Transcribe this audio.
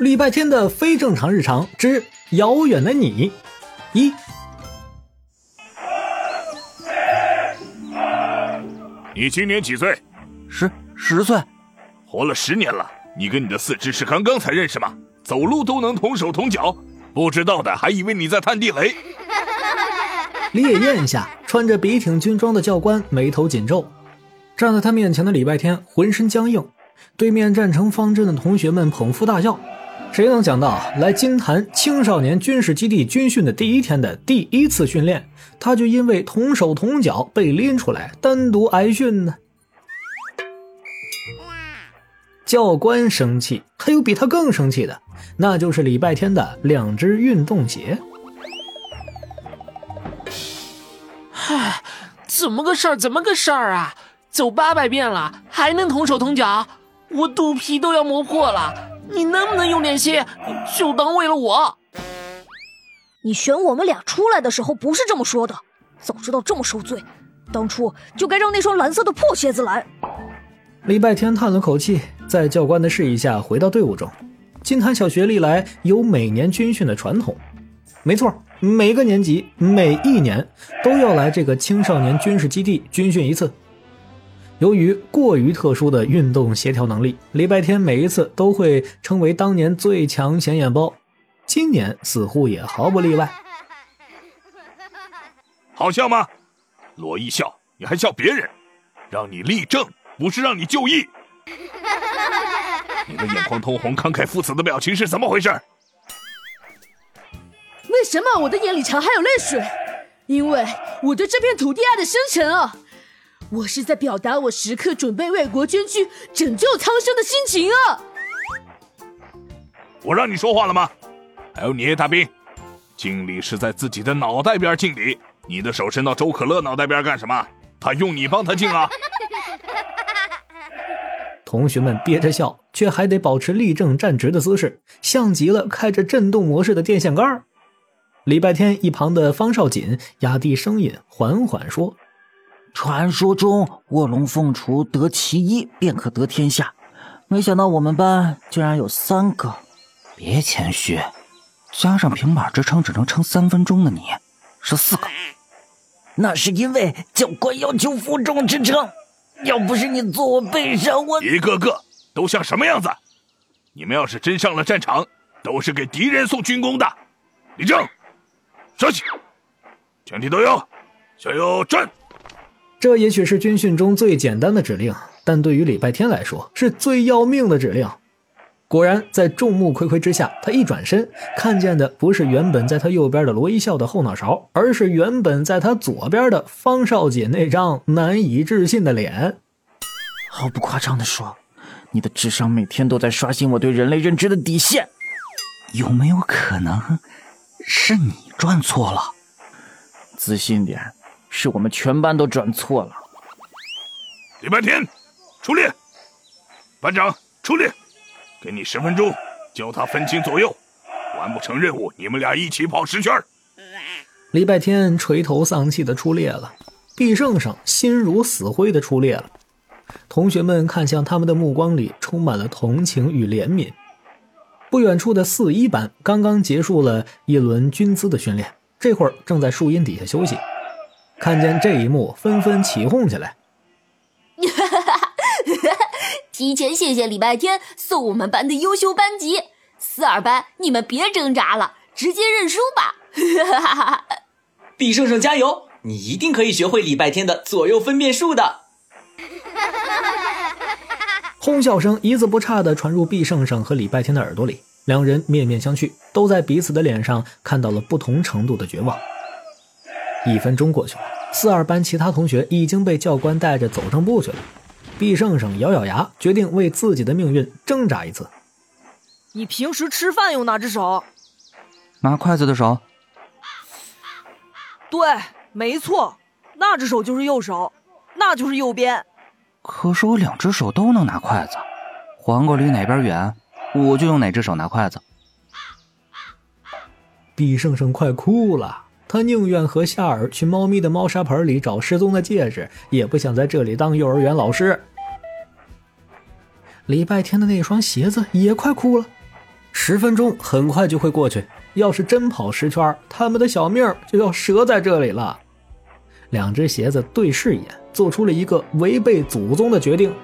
礼拜天的非正常日常之遥远的你，一，你今年几岁？十十岁，活了十年了。你跟你的四肢是刚刚才认识吗？走路都能同手同脚，不知道的还以为你在探地雷。烈焰下，穿着笔挺军装的教官眉头紧皱，站在他面前的礼拜天浑身僵硬，对面站成方阵的同学们捧腹大笑。谁能想到，来金坛青少年军事基地军训的第一天的第一次训练，他就因为同手同脚被拎出来单独挨训呢？教官生气，还有比他更生气的，那就是礼拜天的两只运动鞋。唉，怎么个事儿？怎么个事儿啊？走八百遍了，还能同手同脚？我肚皮都要磨破了。你能不能用点心？就当为了我。你选我们俩出来的时候不是这么说的。早知道这么受罪，当初就该让那双蓝色的破鞋子来。礼拜天叹了口气，在教官的示意下回到队伍中。金坛小学历来有每年军训的传统，没错，每个年级每一年都要来这个青少年军事基地军训一次。由于过于特殊的运动协调能力，礼拜天每一次都会成为当年最强显眼包。今年似乎也毫不例外。好笑吗？罗一笑，你还笑别人？让你立正，不是让你就义。你的眼眶通红、慷慨赴死的表情是怎么回事？为什么我的眼里常含有泪水？因为我对这片土地爱的深沉啊！我是在表达我时刻准备为国捐躯、拯救苍生的心情啊！我让你说话了吗？还有你，大兵，敬礼是在自己的脑袋边敬礼，你的手伸到周可乐脑袋边干什么？他用你帮他敬啊！同学们憋着笑，却还得保持立正站直的姿势，像极了开着震动模式的电线杆。礼拜天一旁的方少锦压低声音，缓缓说。传说中卧龙凤雏得其一便可得天下，没想到我们班竟然有三个。别谦虚，加上平板支撑只能撑三分钟的你，是四个。那是因为教官要求负重支撑，要不是你坐我背上，我一个个都像什么样子？你们要是真上了战场，都是给敌人送军功的。立正，稍息，全体都有，向右转。这也许是军训中最简单的指令，但对于礼拜天来说是最要命的指令。果然，在众目睽睽之下，他一转身，看见的不是原本在他右边的罗一笑的后脑勺，而是原本在他左边的方少锦那张难以置信的脸。毫不夸张地说，你的智商每天都在刷新我对人类认知的底线。有没有可能是你转错了？自信点。是我们全班都转错了。礼拜天，出列。班长出列，给你十分钟，教他分清左右。完不成任务，你们俩一起跑十圈。礼拜天垂头丧气的出列了，毕胜胜心如死灰的出列了。同学们看向他们的目光里充满了同情与怜悯。不远处的四一班刚刚结束了一轮军姿的训练，这会儿正在树荫底下休息。看见这一幕，纷纷起哄起来。提前谢谢礼拜天送我们班的优秀班级，四二班，你们别挣扎了，直接认输吧！毕胜胜加油，你一定可以学会礼拜天的左右分辨术的。哄笑声一字不差的传入毕胜胜和礼拜天的耳朵里，两人面面相觑，都在彼此的脸上看到了不同程度的绝望。一分钟过去了，四二班其他同学已经被教官带着走正步去了。毕胜胜咬咬牙，决定为自己的命运挣扎一次。你平时吃饭用哪只手？拿筷子的手。对，没错，那只手就是右手，那就是右边。可是我两只手都能拿筷子，黄瓜离哪边远，我就用哪只手拿筷子。毕胜胜快哭了。他宁愿和夏尔去猫咪的猫砂盆里找失踪的戒指，也不想在这里当幼儿园老师。礼拜天的那双鞋子也快哭了，十分钟很快就会过去，要是真跑十圈，他们的小命就要折在这里了。两只鞋子对视一眼，做出了一个违背祖宗的决定：